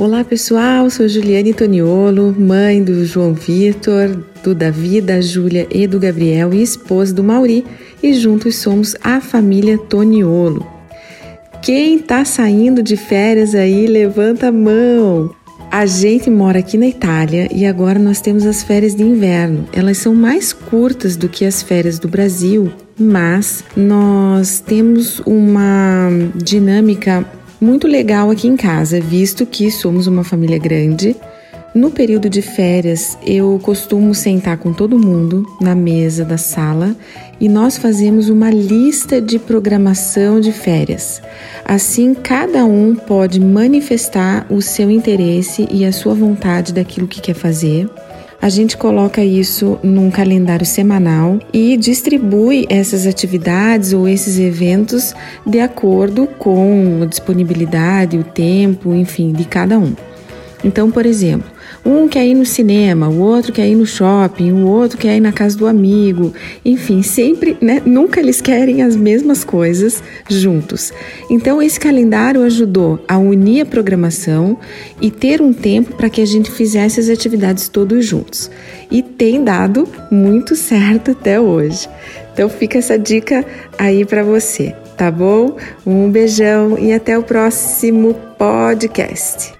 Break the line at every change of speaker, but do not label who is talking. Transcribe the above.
Olá pessoal, sou Juliane Toniolo, mãe do João Vitor, do Davi, da Júlia e do Gabriel e esposa do Mauri, e juntos somos a família Toniolo. Quem tá saindo de férias aí, levanta a mão. A gente mora aqui na Itália e agora nós temos as férias de inverno. Elas são mais curtas do que as férias do Brasil, mas nós temos uma dinâmica muito legal aqui em casa, visto que somos uma família grande. No período de férias, eu costumo sentar com todo mundo na mesa da sala e nós fazemos uma lista de programação de férias. Assim, cada um pode manifestar o seu interesse e a sua vontade daquilo que quer fazer. A gente coloca isso num calendário semanal e distribui essas atividades ou esses eventos de acordo com a disponibilidade, o tempo, enfim, de cada um. Então, por exemplo, um quer ir no cinema, o outro quer ir no shopping, o outro quer ir na casa do amigo. Enfim, sempre, né? Nunca eles querem as mesmas coisas juntos. Então, esse calendário ajudou a unir a programação e ter um tempo para que a gente fizesse as atividades todos juntos. E tem dado muito certo até hoje. Então, fica essa dica aí para você, tá bom? Um beijão e até o próximo podcast.